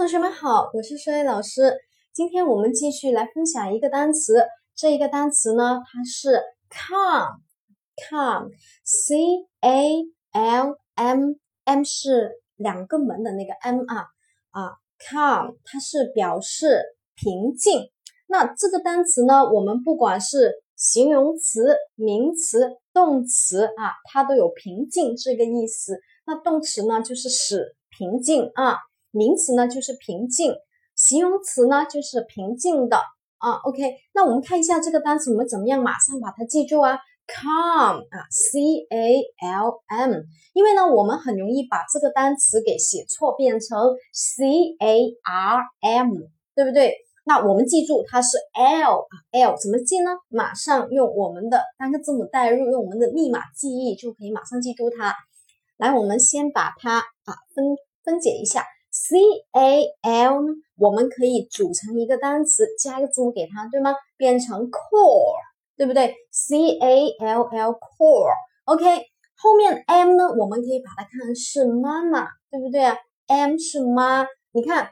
同学们好，我是舒薇老师。今天我们继续来分享一个单词，这一个单词呢，它是 calm，calm，c a l m，m 是两个门的那个 m 啊啊，calm 它是表示平静。那这个单词呢，我们不管是形容词、名词、动词啊，它都有平静这个意思。那动词呢，就是使平静啊。名词呢就是平静，形容词呢就是平静的啊。OK，那我们看一下这个单词，我们怎么样马上把它记住啊？Calm 啊，C A L M。因为呢，我们很容易把这个单词给写错，变成 C A R M，对不对？那我们记住它是 L 啊，L 怎么记呢？马上用我们的单个字母代入，用我们的密码记忆就可以马上记住它。来，我们先把它啊分分解一下。C A L 呢，我们可以组成一个单词，加一个字母给它，对吗？变成 core，对不对？C A L L core，OK。后面 M 呢，我们可以把它看是妈妈，对不对啊？M 是妈，你看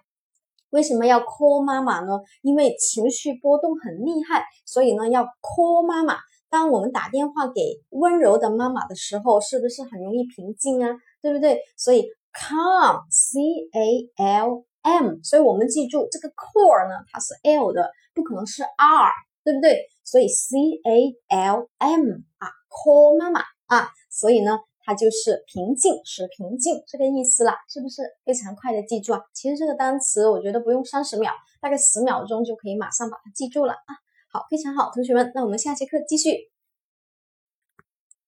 为什么要 call 妈妈呢？因为情绪波动很厉害，所以呢要 call 妈妈。当我们打电话给温柔的妈妈的时候，是不是很容易平静啊？对不对？所以。Calm, C A L M，所以我们记住这个 core 呢，它是 L 的，不可能是 R，对不对？所以 C A L M 啊，call 妈妈啊，所以呢，它就是平静，是平静这个意思啦，是不是非常快的记住啊？其实这个单词我觉得不用三十秒，大概十秒钟就可以马上把它记住了啊。好，非常好，同学们，那我们下节课继续。